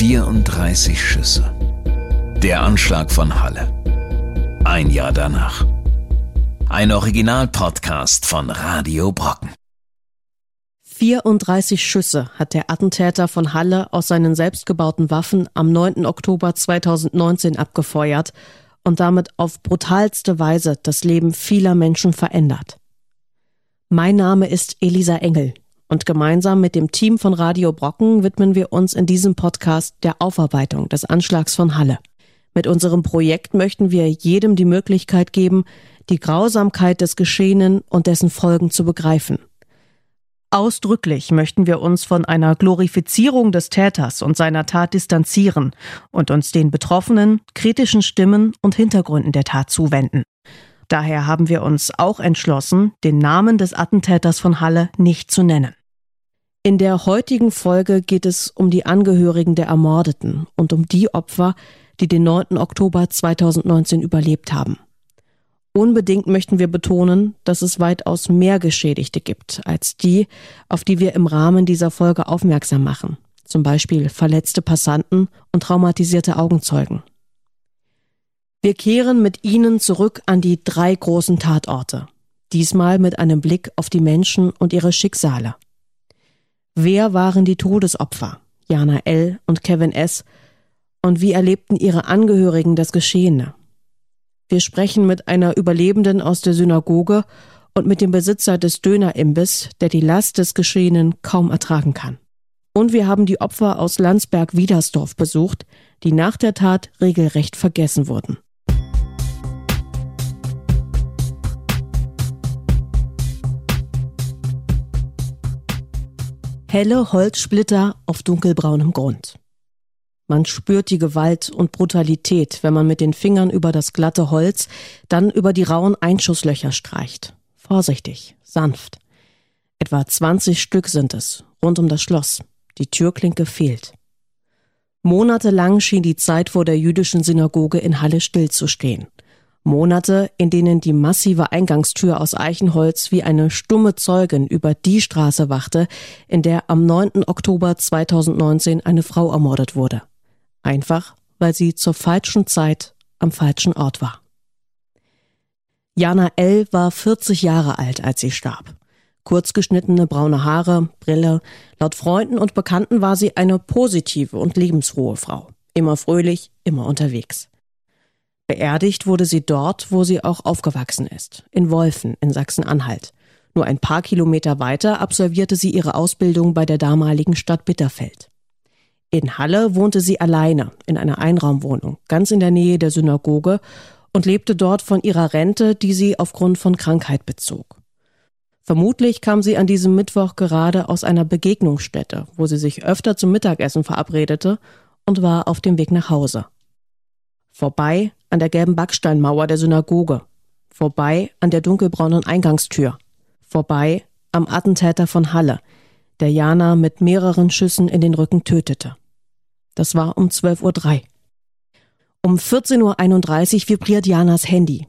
34 Schüsse. Der Anschlag von Halle. Ein Jahr danach. Ein Original-Podcast von Radio Brocken. 34 Schüsse hat der Attentäter von Halle aus seinen selbstgebauten Waffen am 9. Oktober 2019 abgefeuert und damit auf brutalste Weise das Leben vieler Menschen verändert. Mein Name ist Elisa Engel und gemeinsam mit dem Team von Radio Brocken widmen wir uns in diesem Podcast der Aufarbeitung des Anschlags von Halle. Mit unserem Projekt möchten wir jedem die Möglichkeit geben, die Grausamkeit des Geschehenen und dessen Folgen zu begreifen. Ausdrücklich möchten wir uns von einer Glorifizierung des Täters und seiner Tat distanzieren und uns den betroffenen, kritischen Stimmen und Hintergründen der Tat zuwenden. Daher haben wir uns auch entschlossen, den Namen des Attentäters von Halle nicht zu nennen. In der heutigen Folge geht es um die Angehörigen der Ermordeten und um die Opfer, die den 9. Oktober 2019 überlebt haben. Unbedingt möchten wir betonen, dass es weitaus mehr Geschädigte gibt als die, auf die wir im Rahmen dieser Folge aufmerksam machen, zum Beispiel verletzte Passanten und traumatisierte Augenzeugen. Wir kehren mit Ihnen zurück an die drei großen Tatorte, diesmal mit einem Blick auf die Menschen und ihre Schicksale. Wer waren die Todesopfer, Jana L. und Kevin S., und wie erlebten ihre Angehörigen das Geschehene? Wir sprechen mit einer Überlebenden aus der Synagoge und mit dem Besitzer des Dönerimbiss, der die Last des Geschehenen kaum ertragen kann. Und wir haben die Opfer aus Landsberg-Wiedersdorf besucht, die nach der Tat regelrecht vergessen wurden. Helle Holzsplitter auf dunkelbraunem Grund. Man spürt die Gewalt und Brutalität, wenn man mit den Fingern über das glatte Holz, dann über die rauen Einschusslöcher streicht. Vorsichtig, sanft. Etwa 20 Stück sind es, rund um das Schloss. Die Türklinke fehlt. Monatelang schien die Zeit vor der jüdischen Synagoge in Halle stillzustehen. Monate, in denen die massive Eingangstür aus Eichenholz wie eine stumme Zeugin über die Straße wachte, in der am 9. Oktober 2019 eine Frau ermordet wurde. Einfach, weil sie zur falschen Zeit am falschen Ort war. Jana L. war 40 Jahre alt, als sie starb. Kurzgeschnittene braune Haare, Brille. Laut Freunden und Bekannten war sie eine positive und lebensfrohe Frau. Immer fröhlich, immer unterwegs. Beerdigt wurde sie dort, wo sie auch aufgewachsen ist, in Wolfen in Sachsen-Anhalt. Nur ein paar Kilometer weiter absolvierte sie ihre Ausbildung bei der damaligen Stadt Bitterfeld. In Halle wohnte sie alleine in einer Einraumwohnung, ganz in der Nähe der Synagoge und lebte dort von ihrer Rente, die sie aufgrund von Krankheit bezog. Vermutlich kam sie an diesem Mittwoch gerade aus einer Begegnungsstätte, wo sie sich öfter zum Mittagessen verabredete und war auf dem Weg nach Hause. Vorbei an der gelben Backsteinmauer der Synagoge, vorbei an der dunkelbraunen Eingangstür, vorbei am Attentäter von Halle, der Jana mit mehreren Schüssen in den Rücken tötete. Das war um 12.03 Uhr. Um 14.31 Uhr vibriert Janas Handy.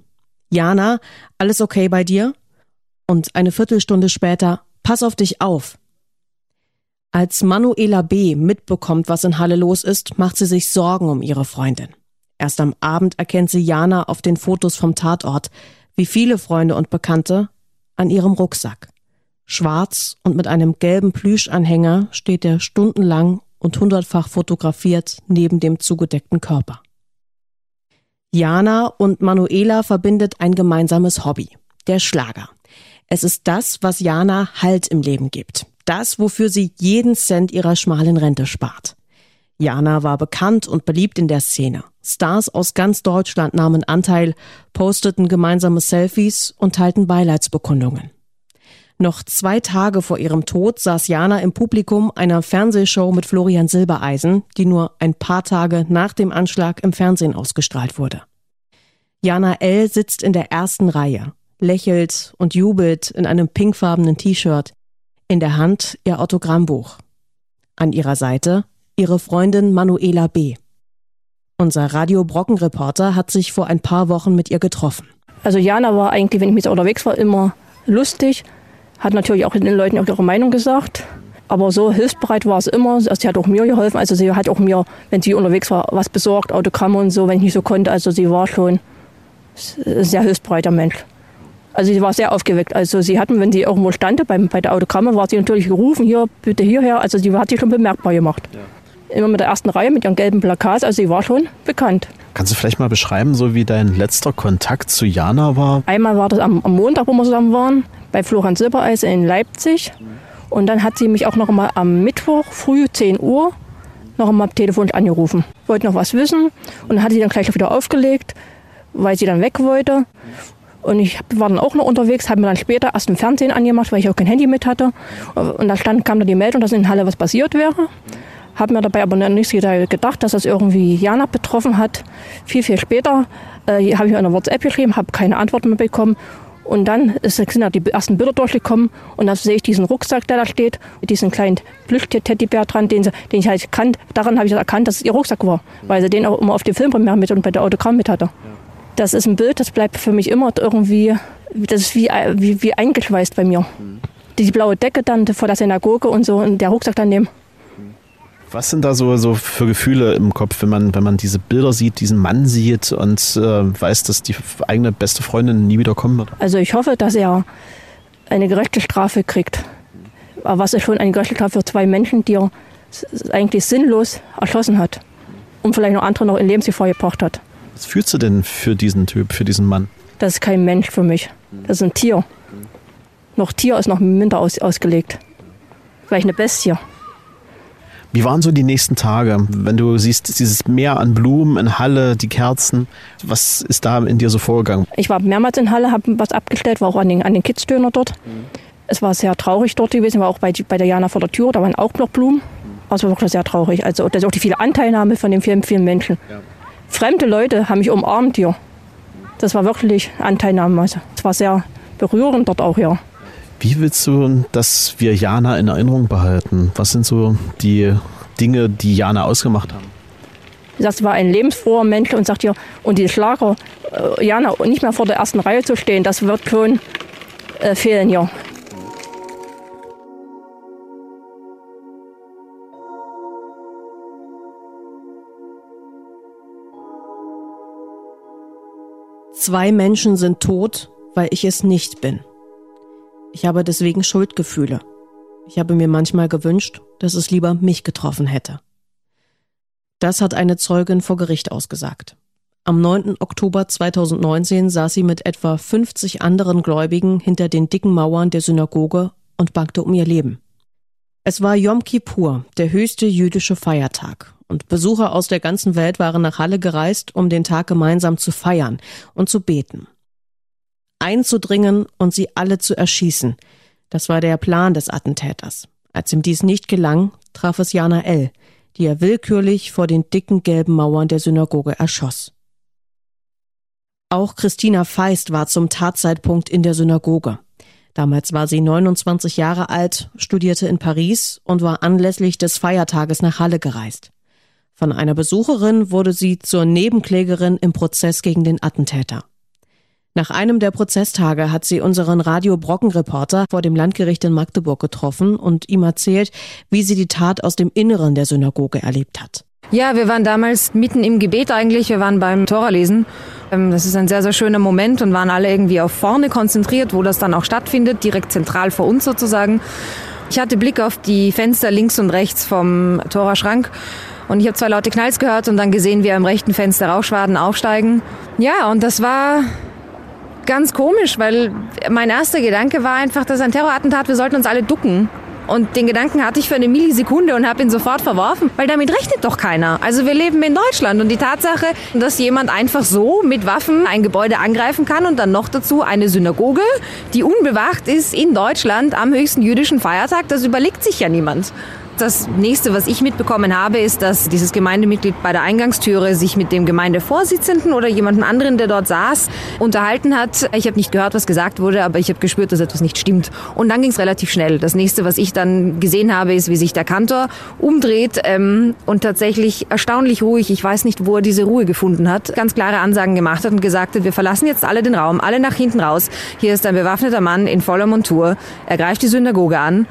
Jana, alles okay bei dir? Und eine Viertelstunde später, pass auf dich auf. Als Manuela B. mitbekommt, was in Halle los ist, macht sie sich Sorgen um ihre Freundin. Erst am Abend erkennt sie Jana auf den Fotos vom Tatort, wie viele Freunde und Bekannte, an ihrem Rucksack. Schwarz und mit einem gelben Plüschanhänger steht er stundenlang und hundertfach fotografiert neben dem zugedeckten Körper. Jana und Manuela verbindet ein gemeinsames Hobby, der Schlager. Es ist das, was Jana Halt im Leben gibt. Das, wofür sie jeden Cent ihrer schmalen Rente spart. Jana war bekannt und beliebt in der Szene. Stars aus ganz Deutschland nahmen Anteil, posteten gemeinsame Selfies und teilten Beileidsbekundungen. Noch zwei Tage vor ihrem Tod saß Jana im Publikum einer Fernsehshow mit Florian Silbereisen, die nur ein paar Tage nach dem Anschlag im Fernsehen ausgestrahlt wurde. Jana L. sitzt in der ersten Reihe, lächelt und jubelt in einem pinkfarbenen T-Shirt, in der Hand ihr Autogrammbuch. An ihrer Seite ihre Freundin Manuela B. Unser Radio Brocken Reporter hat sich vor ein paar Wochen mit ihr getroffen. Also Jana war eigentlich, wenn ich mit ihr unterwegs war, immer lustig, hat natürlich auch den Leuten auch ihre Meinung gesagt. Aber so hilfsbereit war es immer. Also sie hat auch mir geholfen. Also sie hat auch mir, wenn sie unterwegs war, was besorgt, Autogramme und so, wenn ich nicht so konnte. Also sie war schon ein sehr hilfsbereiter Mensch. Also sie war sehr aufgeweckt. Also sie hatten, wenn sie irgendwo stand, beim, bei der Autogramme, war sie natürlich gerufen, hier, bitte hierher. Also sie hat sich schon bemerkbar gemacht. Ja. Immer mit der ersten Reihe, mit ihrem gelben Plakat. Also sie war schon bekannt. Kannst du vielleicht mal beschreiben, so wie dein letzter Kontakt zu Jana war? Einmal war das am, am Montag, wo wir zusammen waren, bei Florian Silbereis in Leipzig. Und dann hat sie mich auch noch mal am Mittwoch früh 10 Uhr noch einmal telefonisch angerufen. Wollte noch was wissen und dann hat sie dann gleich wieder aufgelegt, weil sie dann weg wollte. Und ich war dann auch noch unterwegs, habe mir dann später erst im Fernsehen angemacht, weil ich auch kein Handy mit hatte. Und da stand, kam dann die Meldung, dass in Halle was passiert wäre. Habe mir dabei aber nicht gedacht, dass das irgendwie Jana betroffen hat. Viel, viel später äh, habe ich eine WhatsApp geschrieben, habe keine Antwort mehr bekommen. Und dann sind da die ersten Bilder durchgekommen und dann sehe ich diesen Rucksack, der da steht, mit diesem kleinen Plüschtier-Teddybär dran, den, sie, den ich halt kannte. Daran habe ich erkannt, dass es ihr Rucksack war, weil sie den auch immer auf dem Filmpremiere mit und bei der Autogramm mit hatte. Das ist ein Bild, das bleibt für mich immer irgendwie, das ist wie, wie, wie eingeschweißt bei mir. Die blaue Decke dann vor der Synagoge und so und der Rucksack daneben. Was sind da so, so für Gefühle im Kopf, wenn man, wenn man diese Bilder sieht, diesen Mann sieht und äh, weiß, dass die eigene beste Freundin nie wieder kommen wird? Also ich hoffe, dass er eine gerechte Strafe kriegt. Aber was ist schon eine gerechte Strafe für zwei Menschen, die er eigentlich sinnlos erschossen hat und vielleicht noch andere noch in Lebensgefahr gebracht hat? Was fühlst du denn für diesen Typ, für diesen Mann? Das ist kein Mensch für mich. Das ist ein Tier. Noch Tier ist noch minder aus, ausgelegt. Vielleicht eine Bestie. Wie waren so die nächsten Tage, wenn du siehst dieses Meer an Blumen in Halle, die Kerzen? Was ist da in dir so vorgegangen? Ich war mehrmals in Halle, habe was abgestellt, war auch an den, an den Kidsdöner dort. Mhm. Es war sehr traurig dort gewesen, war auch bei, bei der Jana vor der Tür, da waren auch noch Blumen. War wirklich sehr traurig. Also das ist auch die viele Anteilnahme von den vielen, vielen Menschen. Ja. Fremde Leute haben mich umarmt hier. Das war wirklich Anteilnahme. Also es war sehr berührend dort auch, ja. Wie willst du, dass wir Jana in Erinnerung behalten? Was sind so die Dinge, die Jana ausgemacht haben? Das war ein lebensfroher Mensch und sagt ja, und die Schlager, äh, Jana nicht mehr vor der ersten Reihe zu stehen, das wird schon äh, fehlen hier. Zwei Menschen sind tot, weil ich es nicht bin. Ich habe deswegen Schuldgefühle. Ich habe mir manchmal gewünscht, dass es lieber mich getroffen hätte. Das hat eine Zeugin vor Gericht ausgesagt. Am 9. Oktober 2019 saß sie mit etwa 50 anderen Gläubigen hinter den dicken Mauern der Synagoge und bangte um ihr Leben. Es war Yom Kippur, der höchste jüdische Feiertag, und Besucher aus der ganzen Welt waren nach Halle gereist, um den Tag gemeinsam zu feiern und zu beten einzudringen und sie alle zu erschießen. Das war der Plan des Attentäters. Als ihm dies nicht gelang, traf es Jana L., die er willkürlich vor den dicken gelben Mauern der Synagoge erschoss. Auch Christina Feist war zum Tatzeitpunkt in der Synagoge. Damals war sie 29 Jahre alt, studierte in Paris und war anlässlich des Feiertages nach Halle gereist. Von einer Besucherin wurde sie zur Nebenklägerin im Prozess gegen den Attentäter. Nach einem der Prozesstage hat sie unseren Radio Brocken Reporter vor dem Landgericht in Magdeburg getroffen und ihm erzählt, wie sie die Tat aus dem Inneren der Synagoge erlebt hat. Ja, wir waren damals mitten im Gebet eigentlich. Wir waren beim Toralesen. Ähm, das ist ein sehr, sehr schöner Moment und waren alle irgendwie auf vorne konzentriert, wo das dann auch stattfindet, direkt zentral vor uns sozusagen. Ich hatte Blick auf die Fenster links und rechts vom Toraschrank und ich habe zwei laute Knalls gehört und dann gesehen, wie am rechten Fenster Rauchschwaden aufsteigen. Ja, und das war ganz komisch, weil mein erster Gedanke war einfach, das ist ein Terrorattentat, wir sollten uns alle ducken. Und den Gedanken hatte ich für eine Millisekunde und habe ihn sofort verworfen, weil damit rechnet doch keiner. Also wir leben in Deutschland und die Tatsache, dass jemand einfach so mit Waffen ein Gebäude angreifen kann und dann noch dazu eine Synagoge, die unbewacht ist in Deutschland am höchsten jüdischen Feiertag, das überlegt sich ja niemand. Das nächste, was ich mitbekommen habe, ist, dass dieses Gemeindemitglied bei der Eingangstüre sich mit dem Gemeindevorsitzenden oder jemandem anderen, der dort saß, unterhalten hat. Ich habe nicht gehört, was gesagt wurde, aber ich habe gespürt, dass etwas nicht stimmt. Und dann ging es relativ schnell. Das nächste, was ich dann gesehen habe, ist, wie sich der Kantor umdreht ähm, und tatsächlich erstaunlich ruhig, ich weiß nicht, wo er diese Ruhe gefunden hat, ganz klare Ansagen gemacht hat und gesagt hat, wir verlassen jetzt alle den Raum, alle nach hinten raus. Hier ist ein bewaffneter Mann in voller Montur. Er greift die Synagoge an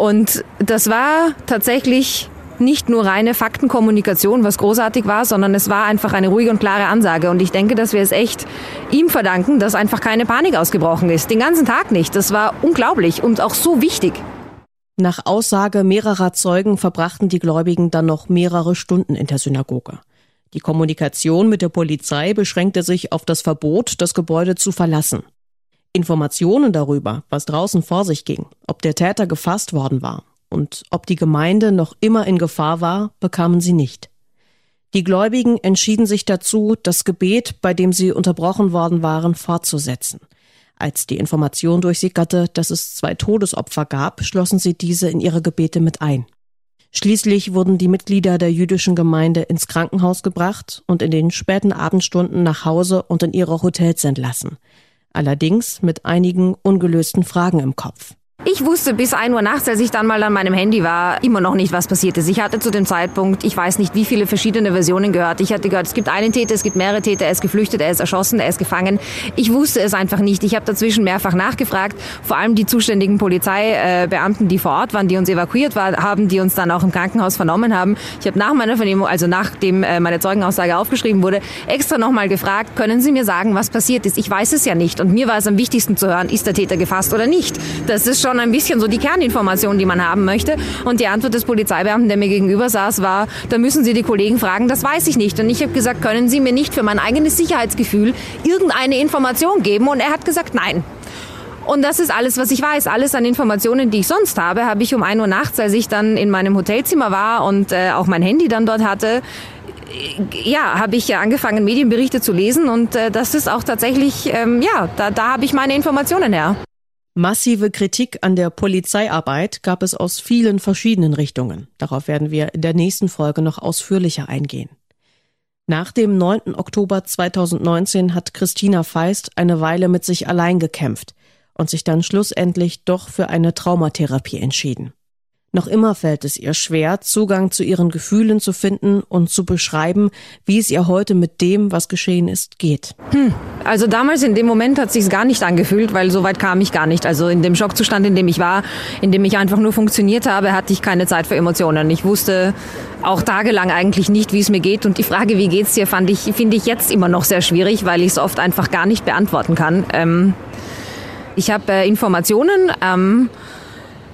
Und das war tatsächlich nicht nur reine Faktenkommunikation, was großartig war, sondern es war einfach eine ruhige und klare Ansage. Und ich denke, dass wir es echt ihm verdanken, dass einfach keine Panik ausgebrochen ist. Den ganzen Tag nicht. Das war unglaublich und auch so wichtig. Nach Aussage mehrerer Zeugen verbrachten die Gläubigen dann noch mehrere Stunden in der Synagoge. Die Kommunikation mit der Polizei beschränkte sich auf das Verbot, das Gebäude zu verlassen. Informationen darüber, was draußen vor sich ging, ob der Täter gefasst worden war und ob die Gemeinde noch immer in Gefahr war, bekamen sie nicht. Die Gläubigen entschieden sich dazu, das Gebet, bei dem sie unterbrochen worden waren, fortzusetzen. Als die Information durchsickerte, dass es zwei Todesopfer gab, schlossen sie diese in ihre Gebete mit ein. Schließlich wurden die Mitglieder der jüdischen Gemeinde ins Krankenhaus gebracht und in den späten Abendstunden nach Hause und in ihre Hotels entlassen. Allerdings mit einigen ungelösten Fragen im Kopf. Ich wusste bis 1 Uhr nachts, als ich dann mal an meinem Handy war, immer noch nicht, was passiert ist. Ich hatte zu dem Zeitpunkt, ich weiß nicht, wie viele verschiedene Versionen gehört. Ich hatte gehört, es gibt einen Täter, es gibt mehrere Täter, er ist geflüchtet, er ist erschossen, er ist gefangen. Ich wusste es einfach nicht. Ich habe dazwischen mehrfach nachgefragt. Vor allem die zuständigen Polizeibeamten, die vor Ort waren, die uns evakuiert waren, haben, die uns dann auch im Krankenhaus vernommen haben. Ich habe nach meiner Vernehmung, also nachdem äh, meine Zeugenaussage aufgeschrieben wurde, extra nochmal gefragt, können Sie mir sagen, was passiert ist? Ich weiß es ja nicht. Und mir war es am wichtigsten zu hören, ist der Täter gefasst oder nicht. Das ist schon schon ein bisschen so die Kerninformation, die man haben möchte. Und die Antwort des Polizeibeamten, der mir gegenüber saß, war, da müssen Sie die Kollegen fragen, das weiß ich nicht. Und ich habe gesagt, können Sie mir nicht für mein eigenes Sicherheitsgefühl irgendeine Information geben? Und er hat gesagt, nein. Und das ist alles, was ich weiß. Alles an Informationen, die ich sonst habe, habe ich um 1 Uhr nachts, als ich dann in meinem Hotelzimmer war und äh, auch mein Handy dann dort hatte, ja, habe ich angefangen, Medienberichte zu lesen und äh, das ist auch tatsächlich, ähm, ja, da, da habe ich meine Informationen her. Massive Kritik an der Polizeiarbeit gab es aus vielen verschiedenen Richtungen. Darauf werden wir in der nächsten Folge noch ausführlicher eingehen. Nach dem 9. Oktober 2019 hat Christina Feist eine Weile mit sich allein gekämpft und sich dann schlussendlich doch für eine Traumatherapie entschieden. Noch immer fällt es ihr schwer, Zugang zu ihren Gefühlen zu finden und zu beschreiben, wie es ihr heute mit dem, was geschehen ist, geht. Hm. Also damals in dem Moment hat sich's gar nicht angefühlt, weil so weit kam ich gar nicht. Also in dem Schockzustand, in dem ich war, in dem ich einfach nur funktioniert habe, hatte ich keine Zeit für Emotionen. Ich wusste auch tagelang eigentlich nicht, wie es mir geht. Und die Frage, wie geht's dir, fand ich, finde ich jetzt immer noch sehr schwierig, weil ich es oft einfach gar nicht beantworten kann. Ähm, ich habe äh, Informationen. Ähm,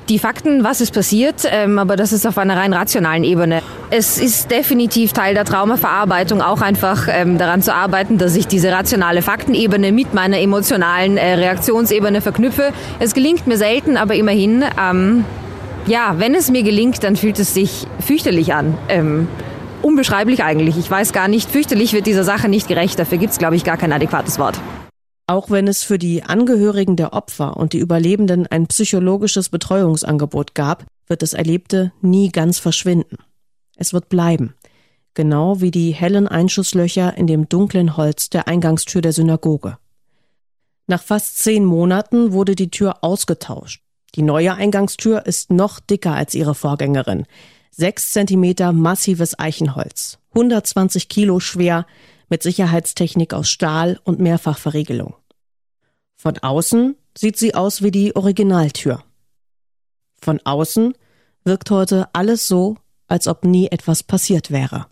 die Fakten, was ist passiert, ähm, aber das ist auf einer rein rationalen Ebene. Es ist definitiv Teil der Traumaverarbeitung, auch einfach ähm, daran zu arbeiten, dass ich diese rationale Faktenebene mit meiner emotionalen äh, Reaktionsebene verknüpfe. Es gelingt mir selten, aber immerhin, ähm, ja, wenn es mir gelingt, dann fühlt es sich fürchterlich an. Ähm, unbeschreiblich eigentlich. Ich weiß gar nicht, fürchterlich wird dieser Sache nicht gerecht. Dafür gibt es, glaube ich, gar kein adäquates Wort. Auch wenn es für die Angehörigen der Opfer und die Überlebenden ein psychologisches Betreuungsangebot gab, wird das Erlebte nie ganz verschwinden. Es wird bleiben. Genau wie die hellen Einschusslöcher in dem dunklen Holz der Eingangstür der Synagoge. Nach fast zehn Monaten wurde die Tür ausgetauscht. Die neue Eingangstür ist noch dicker als ihre Vorgängerin. Sechs Zentimeter massives Eichenholz, 120 Kilo schwer, mit Sicherheitstechnik aus Stahl und Mehrfachverriegelung. Von außen sieht sie aus wie die Originaltür. Von außen wirkt heute alles so, als ob nie etwas passiert wäre.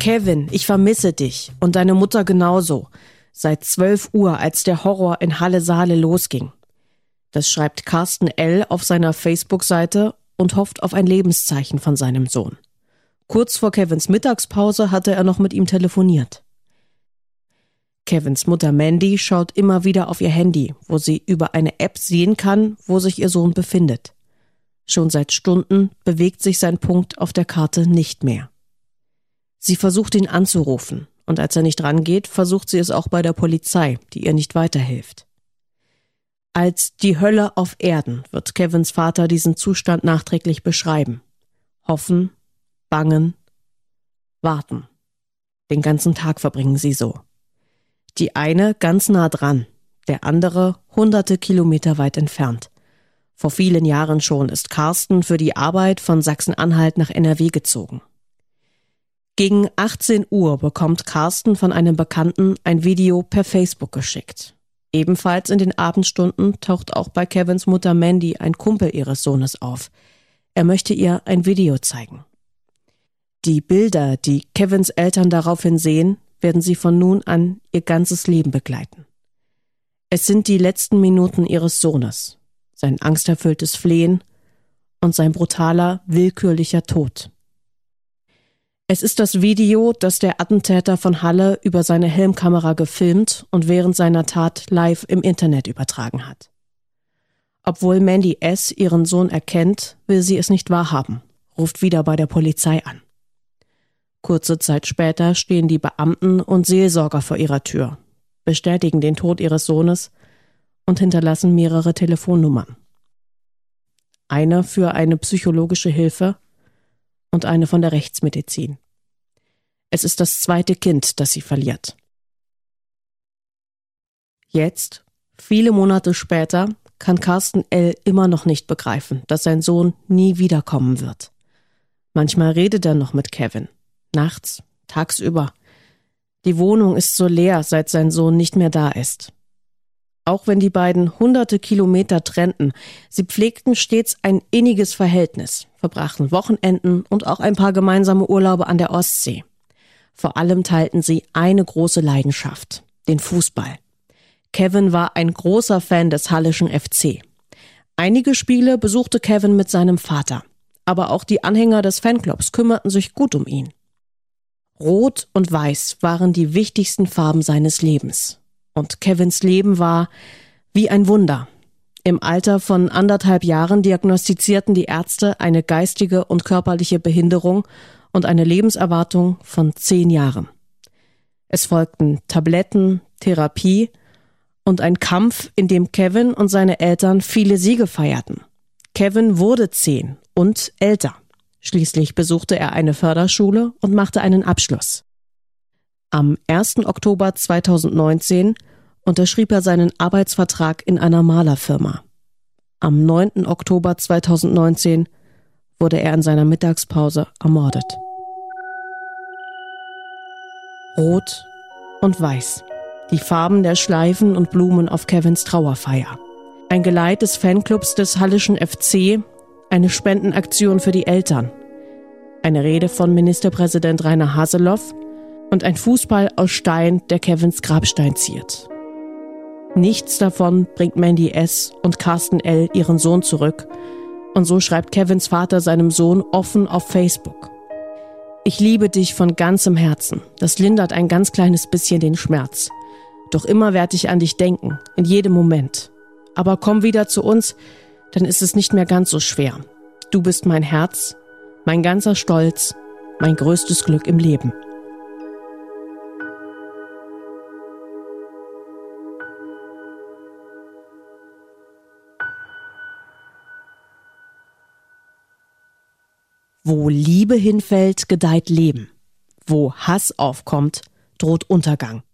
Kevin, ich vermisse dich und deine Mutter genauso. Seit 12 Uhr, als der Horror in Halle Saale losging. Das schreibt Carsten L. auf seiner Facebook-Seite und hofft auf ein Lebenszeichen von seinem Sohn. Kurz vor Kevins Mittagspause hatte er noch mit ihm telefoniert. Kevins Mutter Mandy schaut immer wieder auf ihr Handy, wo sie über eine App sehen kann, wo sich ihr Sohn befindet. Schon seit Stunden bewegt sich sein Punkt auf der Karte nicht mehr. Sie versucht ihn anzurufen, und als er nicht rangeht, versucht sie es auch bei der Polizei, die ihr nicht weiterhilft. Als die Hölle auf Erden wird Kevins Vater diesen Zustand nachträglich beschreiben. Hoffen, bangen, warten. Den ganzen Tag verbringen sie so. Die eine ganz nah dran, der andere hunderte Kilometer weit entfernt. Vor vielen Jahren schon ist Carsten für die Arbeit von Sachsen-Anhalt nach NRW gezogen. Gegen 18 Uhr bekommt Carsten von einem Bekannten ein Video per Facebook geschickt. Ebenfalls in den Abendstunden taucht auch bei Kevins Mutter Mandy ein Kumpel ihres Sohnes auf. Er möchte ihr ein Video zeigen. Die Bilder, die Kevins Eltern daraufhin sehen, werden sie von nun an ihr ganzes Leben begleiten. Es sind die letzten Minuten ihres Sohnes, sein angsterfülltes Flehen und sein brutaler, willkürlicher Tod. Es ist das Video, das der Attentäter von Halle über seine Helmkamera gefilmt und während seiner Tat live im Internet übertragen hat. Obwohl Mandy S. ihren Sohn erkennt, will sie es nicht wahrhaben, ruft wieder bei der Polizei an. Kurze Zeit später stehen die Beamten und Seelsorger vor ihrer Tür, bestätigen den Tod ihres Sohnes und hinterlassen mehrere Telefonnummern. Eine für eine psychologische Hilfe und eine von der Rechtsmedizin. Es ist das zweite Kind, das sie verliert. Jetzt, viele Monate später, kann Carsten L. immer noch nicht begreifen, dass sein Sohn nie wiederkommen wird. Manchmal redet er noch mit Kevin. Nachts, tagsüber. Die Wohnung ist so leer, seit sein Sohn nicht mehr da ist. Auch wenn die beiden hunderte Kilometer trennten, sie pflegten stets ein inniges Verhältnis, verbrachten Wochenenden und auch ein paar gemeinsame Urlaube an der Ostsee. Vor allem teilten sie eine große Leidenschaft, den Fußball. Kevin war ein großer Fan des Hallischen FC. Einige Spiele besuchte Kevin mit seinem Vater, aber auch die Anhänger des Fanclubs kümmerten sich gut um ihn. Rot und Weiß waren die wichtigsten Farben seines Lebens. Und Kevins Leben war wie ein Wunder. Im Alter von anderthalb Jahren diagnostizierten die Ärzte eine geistige und körperliche Behinderung und eine Lebenserwartung von zehn Jahren. Es folgten Tabletten, Therapie und ein Kampf, in dem Kevin und seine Eltern viele Siege feierten. Kevin wurde zehn und älter. Schließlich besuchte er eine Förderschule und machte einen Abschluss. Am 1. Oktober 2019 unterschrieb er seinen Arbeitsvertrag in einer Malerfirma. Am 9. Oktober 2019 wurde er in seiner Mittagspause ermordet. Rot und Weiß. Die Farben der Schleifen und Blumen auf Kevins Trauerfeier. Ein Geleit des Fanclubs des Hallischen FC eine Spendenaktion für die Eltern, eine Rede von Ministerpräsident Rainer Haseloff und ein Fußball aus Stein, der Kevins Grabstein ziert. Nichts davon bringt Mandy S. und Carsten L. ihren Sohn zurück, und so schreibt Kevins Vater seinem Sohn offen auf Facebook. Ich liebe dich von ganzem Herzen. Das lindert ein ganz kleines bisschen den Schmerz. Doch immer werde ich an dich denken, in jedem Moment. Aber komm wieder zu uns, dann ist es nicht mehr ganz so schwer. Du bist mein Herz, mein ganzer Stolz, mein größtes Glück im Leben. Wo Liebe hinfällt, gedeiht Leben. Wo Hass aufkommt, droht Untergang.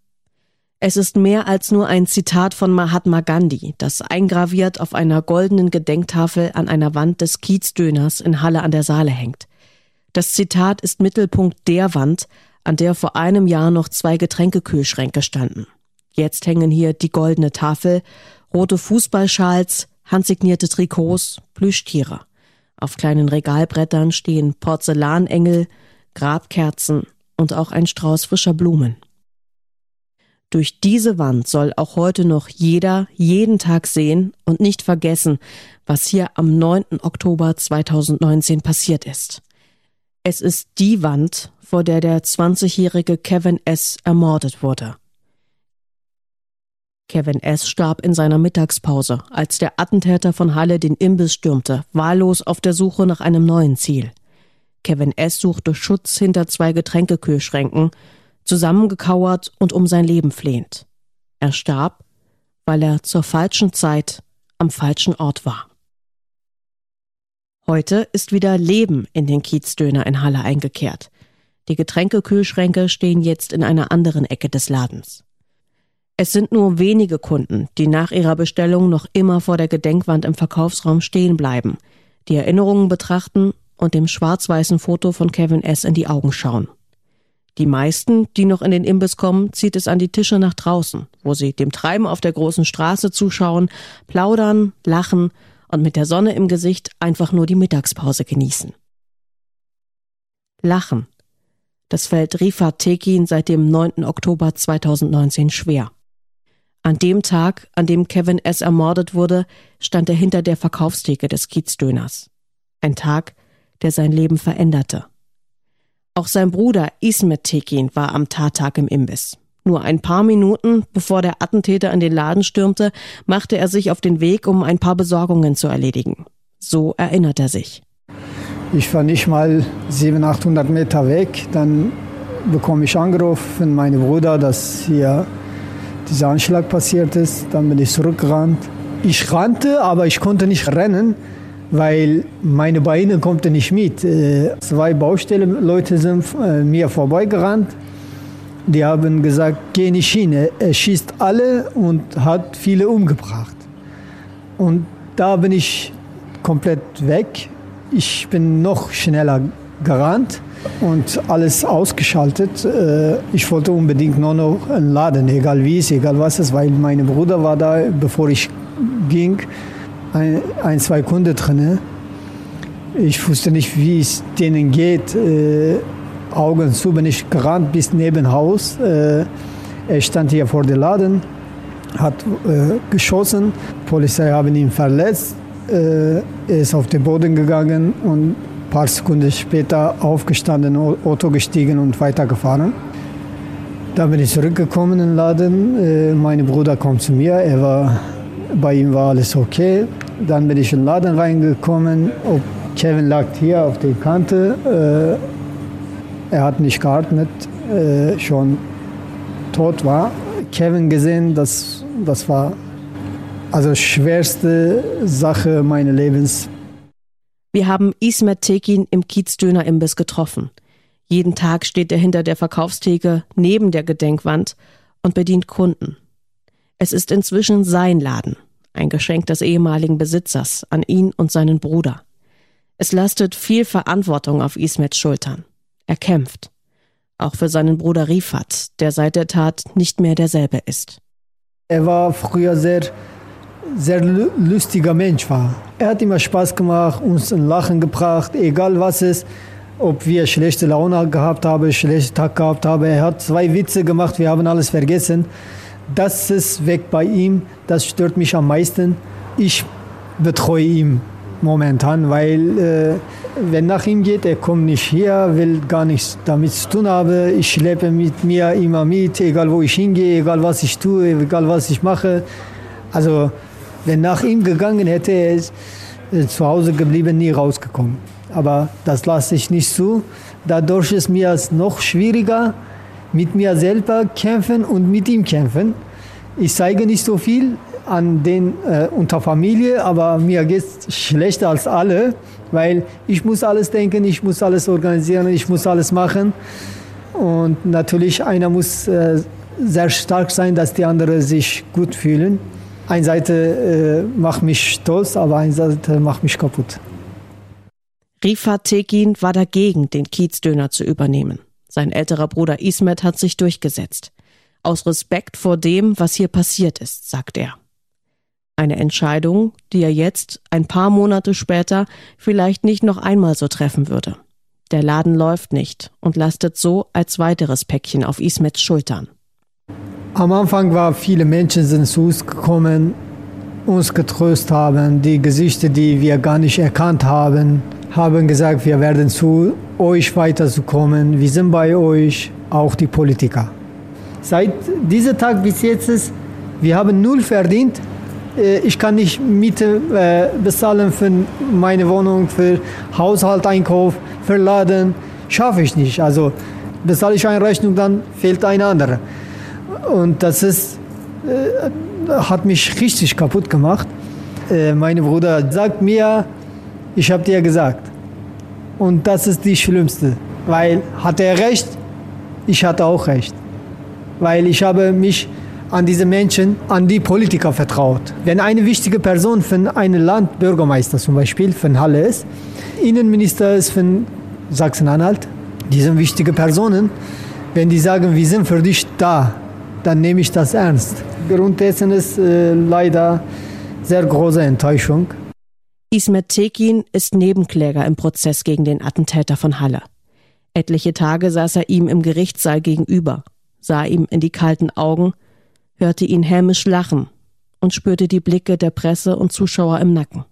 Es ist mehr als nur ein Zitat von Mahatma Gandhi, das eingraviert auf einer goldenen Gedenktafel an einer Wand des Kiezdöners in Halle an der Saale hängt. Das Zitat ist Mittelpunkt der Wand, an der vor einem Jahr noch zwei Getränkekühlschränke standen. Jetzt hängen hier die goldene Tafel, rote Fußballschals, handsignierte Trikots, Plüschtiere. Auf kleinen Regalbrettern stehen Porzellanengel, Grabkerzen und auch ein Strauß frischer Blumen. Durch diese Wand soll auch heute noch jeder jeden Tag sehen und nicht vergessen, was hier am 9. Oktober 2019 passiert ist. Es ist die Wand, vor der der 20-jährige Kevin S. ermordet wurde. Kevin S. starb in seiner Mittagspause, als der Attentäter von Halle den Imbiss stürmte, wahllos auf der Suche nach einem neuen Ziel. Kevin S. suchte Schutz hinter zwei Getränkekühlschränken, zusammengekauert und um sein Leben flehend. Er starb, weil er zur falschen Zeit am falschen Ort war. Heute ist wieder Leben in den Kiezdöner in Halle eingekehrt. Die Getränkekühlschränke stehen jetzt in einer anderen Ecke des Ladens. Es sind nur wenige Kunden, die nach ihrer Bestellung noch immer vor der Gedenkwand im Verkaufsraum stehen bleiben, die Erinnerungen betrachten und dem schwarz-weißen Foto von Kevin S. in die Augen schauen. Die meisten, die noch in den Imbiss kommen, zieht es an die Tische nach draußen, wo sie dem Treiben auf der großen Straße zuschauen, plaudern, lachen und mit der Sonne im Gesicht einfach nur die Mittagspause genießen. Lachen. Das fällt Rifat Tekin seit dem 9. Oktober 2019 schwer. An dem Tag, an dem Kevin S. ermordet wurde, stand er hinter der Verkaufstheke des Kiezdöners. Ein Tag, der sein Leben veränderte. Auch sein Bruder Ismet Tekin war am Tattag im Imbiss. Nur ein paar Minuten bevor der Attentäter in den Laden stürmte, machte er sich auf den Weg, um ein paar Besorgungen zu erledigen. So erinnert er sich. Ich war nicht mal 700, 800 Meter weg. Dann bekomme ich Anruf von meinem Bruder, dass hier dieser Anschlag passiert ist. Dann bin ich zurückgerannt. Ich rannte, aber ich konnte nicht rennen, weil meine Beine konnten nicht mit. Äh, zwei Baustellenleute sind äh, mir vorbeigerannt. Die haben gesagt, geh nicht hin. Er schießt alle und hat viele umgebracht. Und da bin ich komplett weg. Ich bin noch schneller gerannt und alles ausgeschaltet. Äh, ich wollte unbedingt nur noch einen Laden, egal wie es, egal was es, weil mein Bruder war da, bevor ich ging, ein, ein zwei Kunden drin. Ich wusste nicht, wie es denen geht. Äh, Augen zu bin ich gerannt bis neben Haus. Äh, er stand hier vor dem Laden, hat geschossen. Die Polizei haben ihn verletzt. er ist auf den Boden gegangen und ein paar Sekunden später aufgestanden, Auto gestiegen und weitergefahren. Da bin ich zurückgekommen in den Laden. Äh, mein Bruder kommt zu mir. Er war, bei ihm war alles okay. Dann bin ich in den Laden reingekommen. Kevin lag hier auf der Kante. Äh, er hat nicht geatmet, äh, schon tot war. Kevin gesehen, das, das war also schwerste Sache meines Lebens. Wir haben Ismet Tekin im Kiezdöner-Imbiss getroffen. Jeden Tag steht er hinter der Verkaufstheke neben der Gedenkwand und bedient Kunden. Es ist inzwischen sein Laden, ein Geschenk des ehemaligen Besitzers an ihn und seinen Bruder. Es lastet viel Verantwortung auf Ismets Schultern. Er kämpft. Auch für seinen Bruder Rifat, der seit der Tat nicht mehr derselbe ist. Er war früher sehr sehr lustiger Mensch war. Er hat immer Spaß gemacht, uns ein Lachen gebracht, egal was es ob wir schlechte Laune gehabt haben, schlechten Tag gehabt haben. Er hat zwei Witze gemacht, wir haben alles vergessen. Das ist weg bei ihm, das stört mich am meisten. Ich betreue ihn momentan, weil äh, wenn nach ihm geht, er kommt nicht hier, will gar nichts damit zu tun haben. Ich schleppe mit mir immer mit, egal wo ich hingehe, egal was ich tue, egal was ich mache. Also wenn nach ihm gegangen hätte, er ist äh, zu Hause geblieben, nie rausgekommen. Aber das lasse ich nicht zu. Dadurch ist mir es noch schwieriger, mit mir selber kämpfen und mit ihm kämpfen. Ich zeige nicht so viel an den äh, unter Familie, aber mir geht es schlechter als alle, weil ich muss alles denken, ich muss alles organisieren, ich muss alles machen. Und natürlich einer muss äh, sehr stark sein, dass die anderen sich gut fühlen. Eine Seite äh, macht mich stolz, aber eine Seite macht mich kaputt. Rifat Tekin war dagegen, den Kiezdöner zu übernehmen. Sein älterer Bruder Ismet hat sich durchgesetzt. Aus Respekt vor dem, was hier passiert ist, sagt er. Eine Entscheidung, die er jetzt, ein paar Monate später, vielleicht nicht noch einmal so treffen würde. Der Laden läuft nicht und lastet so als weiteres Päckchen auf Ismets Schultern. Am Anfang waren viele Menschen sind zu uns gekommen, uns getröst haben, die Gesichter, die wir gar nicht erkannt haben, haben gesagt, wir werden zu euch weiterzukommen, wir sind bei euch, auch die Politiker. Seit diesem Tag bis jetzt ist, wir haben null verdient. Äh, ich kann nicht Miete äh, bezahlen für meine Wohnung, für Haushalteinkauf, für Laden, schaffe ich nicht. Also bezahle ich eine Rechnung, dann fehlt eine andere. Und das ist, äh, hat mich richtig kaputt gemacht. Äh, mein Bruder sagt mir, ich habe dir gesagt. Und das ist die Schlimmste, weil hat er recht, ich hatte auch recht. Weil ich habe mich an diese Menschen, an die Politiker vertraut. Wenn eine wichtige Person von einem Land, Bürgermeister zum Beispiel von Halle ist, Innenminister ist von Sachsen-Anhalt, die sind wichtige Personen, Wenn die sagen, wir sind für dich da, dann nehme ich das ernst. Grund dessen ist äh, leider sehr große Enttäuschung. Ismet Tekin ist Nebenkläger im Prozess gegen den Attentäter von Halle. Etliche Tage saß er ihm im Gerichtssaal gegenüber, sah ihm in die kalten Augen, hörte ihn hämisch lachen und spürte die Blicke der Presse und Zuschauer im Nacken.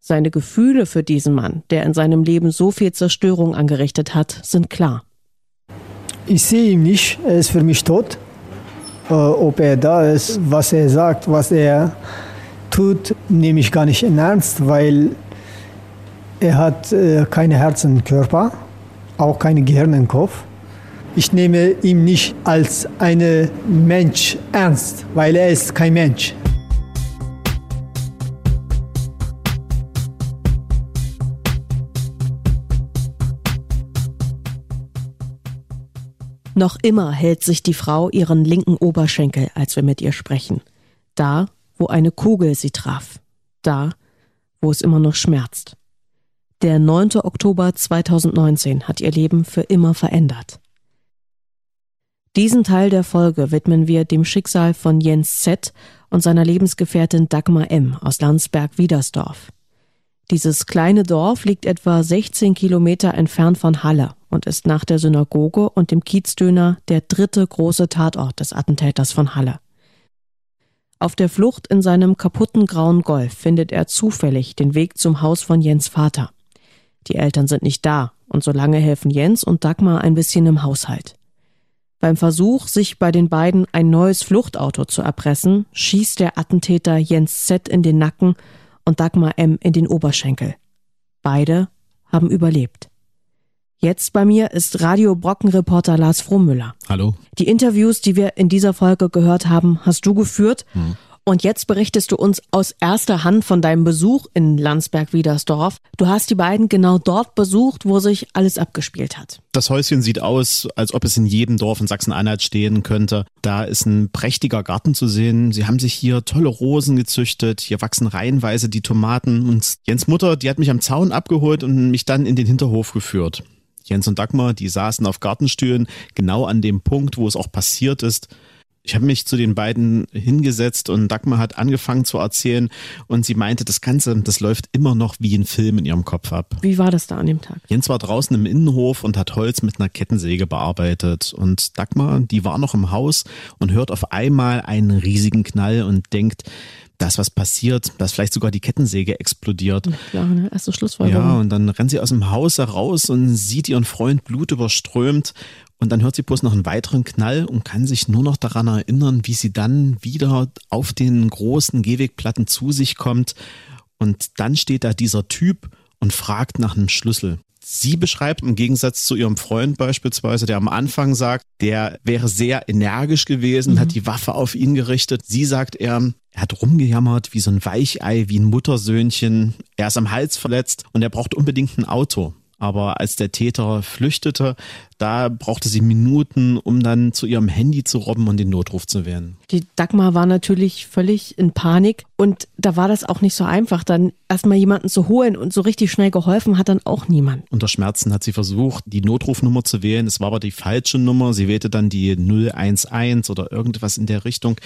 Seine Gefühle für diesen Mann, der in seinem Leben so viel Zerstörung angerichtet hat, sind klar. Ich sehe ihn nicht, er ist für mich tot. Äh, ob er da ist, was er sagt, was er tut, nehme ich gar nicht in Ernst, weil er hat äh, keine Herz im Körper, auch kein Gehirn im Kopf. Ich nehme ihn nicht als einen Mensch ernst, weil er ist kein Mensch. Noch immer hält sich die Frau ihren linken Oberschenkel, als wir mit ihr sprechen. Da, wo eine Kugel sie traf. Da, wo es immer noch schmerzt. Der 9. Oktober 2019 hat ihr Leben für immer verändert. Diesen Teil der Folge widmen wir dem Schicksal von Jens Z. und seiner Lebensgefährtin Dagmar M. aus Landsberg-Wiedersdorf. Dieses kleine Dorf liegt etwa 16 Kilometer entfernt von Halle und ist nach der Synagoge und dem Kiezdöner der dritte große Tatort des Attentäters von Halle. Auf der Flucht in seinem kaputten grauen Golf findet er zufällig den Weg zum Haus von Jens Vater. Die Eltern sind nicht da und solange helfen Jens und Dagmar ein bisschen im Haushalt. Beim Versuch, sich bei den beiden ein neues Fluchtauto zu erpressen, schießt der Attentäter Jens Z in den Nacken und Dagmar M in den Oberschenkel. Beide haben überlebt. Jetzt bei mir ist Radio Brocken-Reporter Lars Frohmüller. Hallo. Die Interviews, die wir in dieser Folge gehört haben, hast du geführt. Hm. Und jetzt berichtest du uns aus erster Hand von deinem Besuch in Landsberg-Wiedersdorf. Du hast die beiden genau dort besucht, wo sich alles abgespielt hat. Das Häuschen sieht aus, als ob es in jedem Dorf in Sachsen-Anhalt stehen könnte. Da ist ein prächtiger Garten zu sehen. Sie haben sich hier tolle Rosen gezüchtet. Hier wachsen reihenweise die Tomaten. Und Jens Mutter, die hat mich am Zaun abgeholt und mich dann in den Hinterhof geführt. Jens und Dagmar, die saßen auf Gartenstühlen, genau an dem Punkt, wo es auch passiert ist. Ich habe mich zu den beiden hingesetzt und Dagmar hat angefangen zu erzählen und sie meinte, das Ganze, das läuft immer noch wie ein Film in ihrem Kopf ab. Wie war das da an dem Tag? Jens war draußen im Innenhof und hat Holz mit einer Kettensäge bearbeitet und Dagmar, die war noch im Haus und hört auf einmal einen riesigen Knall und denkt, das, was passiert, dass vielleicht sogar die Kettensäge explodiert. Ja, eine erste Schlussfolgerung. Ja, und dann rennt sie aus dem Haus heraus und sieht ihren Freund blutüberströmt. Und dann hört sie bloß noch einen weiteren Knall und kann sich nur noch daran erinnern, wie sie dann wieder auf den großen Gehwegplatten zu sich kommt. Und dann steht da dieser Typ und fragt nach einem Schlüssel. Sie beschreibt im Gegensatz zu ihrem Freund beispielsweise, der am Anfang sagt, der wäre sehr energisch gewesen, mhm. hat die Waffe auf ihn gerichtet. Sie sagt, er, er hat rumgejammert wie so ein Weichei, wie ein Muttersöhnchen. Er ist am Hals verletzt und er braucht unbedingt ein Auto. Aber als der Täter flüchtete, da brauchte sie Minuten, um dann zu ihrem Handy zu robben und den Notruf zu wählen. Die Dagmar war natürlich völlig in Panik und da war das auch nicht so einfach, dann erstmal jemanden zu holen und so richtig schnell geholfen hat dann auch niemand. Unter Schmerzen hat sie versucht, die Notrufnummer zu wählen. Es war aber die falsche Nummer. Sie wählte dann die 011 oder irgendwas in der Richtung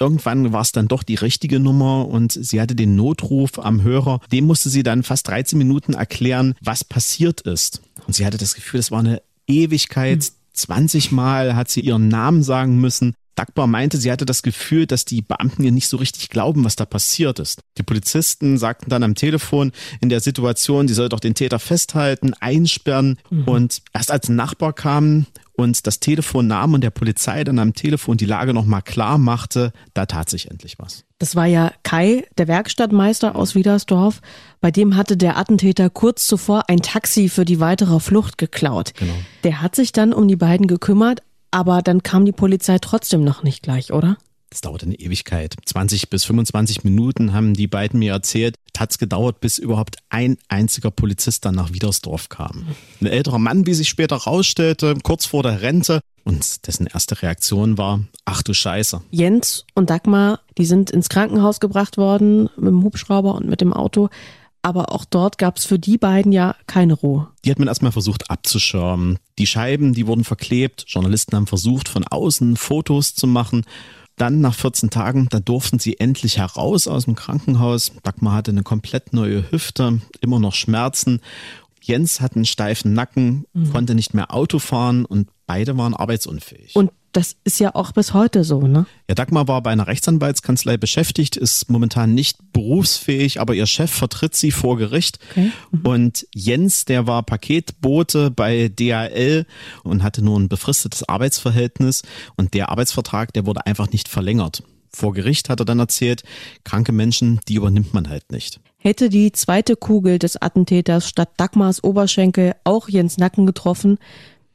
irgendwann war es dann doch die richtige Nummer und sie hatte den Notruf am Hörer. Dem musste sie dann fast 13 Minuten erklären, was passiert ist. Und sie hatte das Gefühl, es war eine Ewigkeit. 20 Mal hat sie ihren Namen sagen müssen. Dagmar meinte, sie hatte das Gefühl, dass die Beamten ihr nicht so richtig glauben, was da passiert ist. Die Polizisten sagten dann am Telefon in der Situation, sie soll doch den Täter festhalten, einsperren. Mhm. Und erst als ein Nachbar kam und das Telefon nahm und der Polizei dann am Telefon die Lage nochmal klar machte, da tat sich endlich was. Das war ja Kai, der Werkstattmeister aus Wiedersdorf. Bei dem hatte der Attentäter kurz zuvor ein Taxi für die weitere Flucht geklaut. Genau. Der hat sich dann um die beiden gekümmert, aber dann kam die Polizei trotzdem noch nicht gleich, oder? Das dauerte eine Ewigkeit. 20 bis 25 Minuten haben die beiden mir erzählt. Hat es gedauert, bis überhaupt ein einziger Polizist dann nach Wiedersdorf kam. Ein älterer Mann, wie sich später rausstellte, kurz vor der Rente. Und dessen erste Reaktion war, ach du Scheiße. Jens und Dagmar, die sind ins Krankenhaus gebracht worden mit dem Hubschrauber und mit dem Auto. aber auch dort gab es für die beiden ja keine Ruhe. Die hat man erstmal versucht abzuschirmen. Die Scheiben, die wurden verklebt. Journalisten haben versucht, von außen Fotos zu machen. Dann nach 14 Tagen, da durften sie endlich heraus aus dem Krankenhaus. Dagmar hatte eine komplett neue Hüfte, immer noch Schmerzen. Jens hat einen steifen Nacken, mhm. konnte nicht mehr Auto fahren und beide waren arbeitsunfähig. Und das ist ja auch bis heute so, ne? Ja, Dagmar war bei einer Rechtsanwaltskanzlei beschäftigt, ist momentan nicht berufsfähig, aber ihr Chef vertritt sie vor Gericht. Okay. Mhm. Und Jens, der war Paketbote bei DHL und hatte nur ein befristetes Arbeitsverhältnis und der Arbeitsvertrag, der wurde einfach nicht verlängert. Vor Gericht hat er dann erzählt, kranke Menschen, die übernimmt man halt nicht. Hätte die zweite Kugel des Attentäters statt Dagmars Oberschenkel auch Jens Nacken getroffen,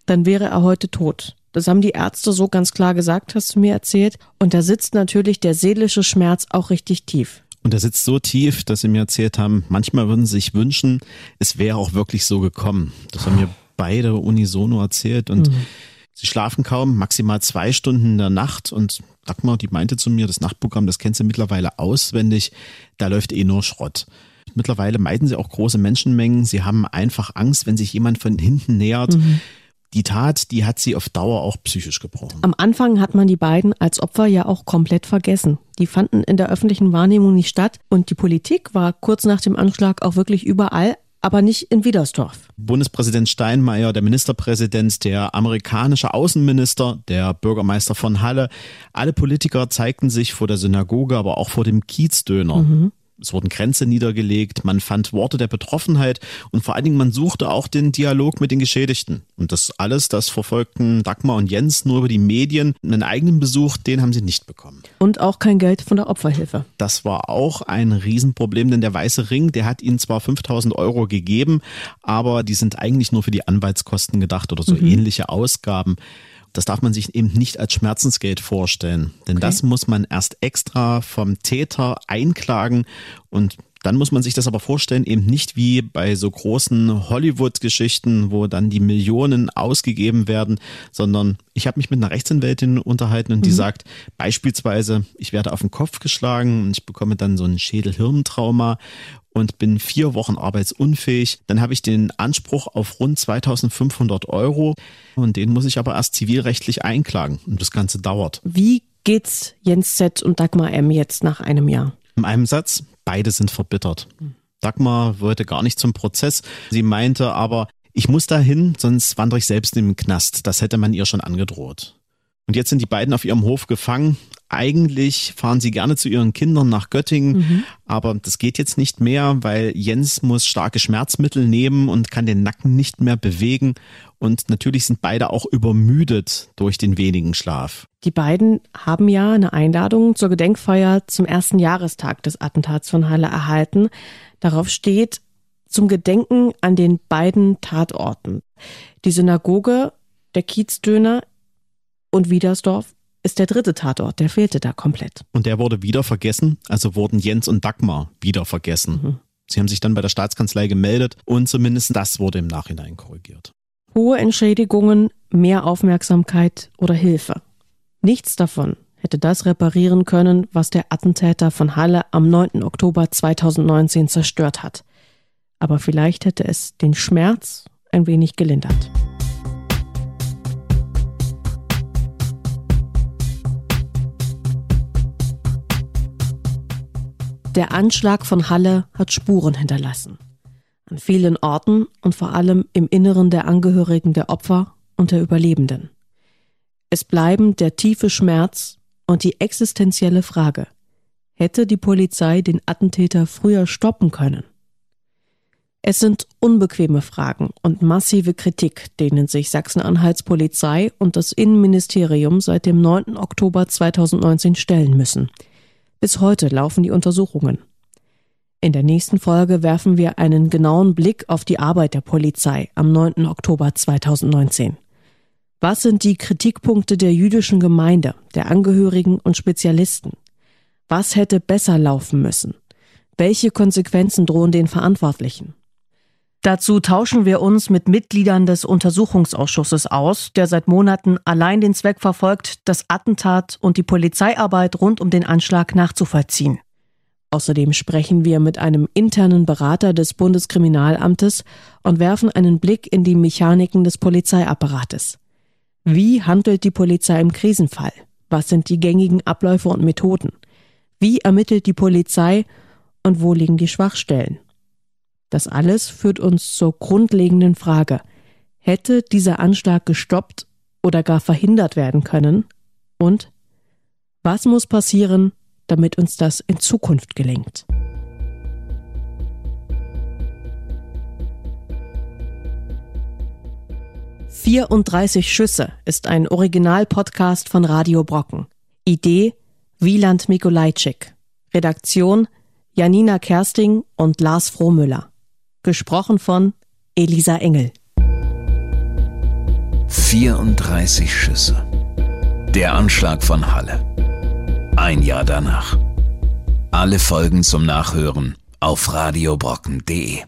dann wäre er heute tot. Das haben die Ärzte so ganz klar gesagt, hast du mir erzählt. Und da sitzt natürlich der seelische Schmerz auch richtig tief. Und der sitzt so tief, dass sie mir erzählt haben, manchmal würden sie sich wünschen, es wäre auch wirklich so gekommen. Das haben mir beide unisono erzählt und mhm. sie schlafen kaum, maximal zwei Stunden in der Nacht und Dagmar, die meinte zu mir, das Nachtprogramm, das kennt sie mittlerweile auswendig, da läuft eh nur Schrott. Mittlerweile meiden sie auch große Menschenmengen. Sie haben einfach Angst, wenn sich jemand von hinten nähert. Mhm die Tat, die hat sie auf Dauer auch psychisch gebrochen. Am Anfang hat man die beiden als Opfer ja auch komplett vergessen. Die fanden in der öffentlichen Wahrnehmung nicht statt und die Politik war kurz nach dem Anschlag auch wirklich überall, aber nicht in Widersdorf. Bundespräsident Steinmeier, der Ministerpräsident, der amerikanische Außenminister, der Bürgermeister von Halle, alle Politiker zeigten sich vor der Synagoge, aber auch vor dem Kiezdöner. Mhm. Es wurden Grenze niedergelegt, man fand Worte der Betroffenheit und vor allen Dingen man suchte auch den Dialog mit den Geschädigten. Und das alles, das verfolgten Dagmar und Jens nur über die Medien. Einen eigenen Besuch, den haben sie nicht bekommen. Und auch kein Geld von der Opferhilfe. Das war auch ein Riesenproblem, denn der Weiße Ring, der hat ihnen zwar 5000 Euro gegeben, aber die sind eigentlich nur für die Anwaltskosten gedacht oder so mhm. ähnliche Ausgaben das darf man sich eben nicht als Schmerzensgeld vorstellen. Denn okay. das muss man erst extra vom Täter einklagen und dann muss man sich das aber vorstellen, eben nicht wie bei so großen Hollywood-Geschichten, wo dann die Millionen ausgegeben werden, sondern ich habe mich mit einer Rechtsanwältin unterhalten und die mhm. sagt beispielsweise, ich werde auf den Kopf geschlagen und ich bekomme dann so ein Schädel-Hirntrauma und bin vier Wochen arbeitsunfähig, dann habe ich den Anspruch auf rund 2500 Euro und den muss ich aber erst zivilrechtlich einklagen und das Ganze dauert. Wie geht's Jens Z und Dagmar M jetzt nach einem Jahr? In einem Satz, beide sind verbittert. Dagmar wollte gar nicht zum Prozess. Sie meinte aber, ich muss dahin, sonst wandere ich selbst in den Knast. Das hätte man ihr schon angedroht. Und jetzt sind die beiden auf ihrem Hof gefangen. Eigentlich fahren sie gerne zu ihren Kindern nach Göttingen, mhm. aber das geht jetzt nicht mehr, weil Jens muss starke Schmerzmittel nehmen und kann den Nacken nicht mehr bewegen. Und natürlich sind beide auch übermüdet durch den wenigen Schlaf. Die beiden haben ja eine Einladung zur Gedenkfeier zum ersten Jahrestag des Attentats von Halle erhalten. Darauf steht zum Gedenken an den beiden Tatorten. Die Synagoge, der Kiezdöner und Wiedersdorf ist der dritte Tatort, der fehlte da komplett. Und der wurde wieder vergessen, also wurden Jens und Dagmar wieder vergessen. Mhm. Sie haben sich dann bei der Staatskanzlei gemeldet und zumindest das wurde im Nachhinein korrigiert. Hohe Entschädigungen, mehr Aufmerksamkeit oder Hilfe. Nichts davon hätte das reparieren können, was der Attentäter von Halle am 9. Oktober 2019 zerstört hat. Aber vielleicht hätte es den Schmerz ein wenig gelindert. Der Anschlag von Halle hat Spuren hinterlassen. An vielen Orten und vor allem im Inneren der Angehörigen der Opfer und der Überlebenden. Es bleiben der tiefe Schmerz und die existenzielle Frage, hätte die Polizei den Attentäter früher stoppen können? Es sind unbequeme Fragen und massive Kritik, denen sich Sachsen-Anhalts Polizei und das Innenministerium seit dem 9. Oktober 2019 stellen müssen – bis heute laufen die Untersuchungen. In der nächsten Folge werfen wir einen genauen Blick auf die Arbeit der Polizei am 9. Oktober 2019. Was sind die Kritikpunkte der jüdischen Gemeinde, der Angehörigen und Spezialisten? Was hätte besser laufen müssen? Welche Konsequenzen drohen den Verantwortlichen? Dazu tauschen wir uns mit Mitgliedern des Untersuchungsausschusses aus, der seit Monaten allein den Zweck verfolgt, das Attentat und die Polizeiarbeit rund um den Anschlag nachzuvollziehen. Außerdem sprechen wir mit einem internen Berater des Bundeskriminalamtes und werfen einen Blick in die Mechaniken des Polizeiapparates. Wie handelt die Polizei im Krisenfall? Was sind die gängigen Abläufe und Methoden? Wie ermittelt die Polizei und wo liegen die Schwachstellen? Das alles führt uns zur grundlegenden Frage. Hätte dieser Anschlag gestoppt oder gar verhindert werden können? Und was muss passieren, damit uns das in Zukunft gelingt? »34 Schüsse« ist ein Original-Podcast von Radio Brocken. Idee Wieland Mikolajczyk. Redaktion Janina Kersting und Lars Frohmüller. Gesprochen von Elisa Engel. 34 Schüsse. Der Anschlag von Halle. Ein Jahr danach. Alle Folgen zum Nachhören auf radiobrocken.de.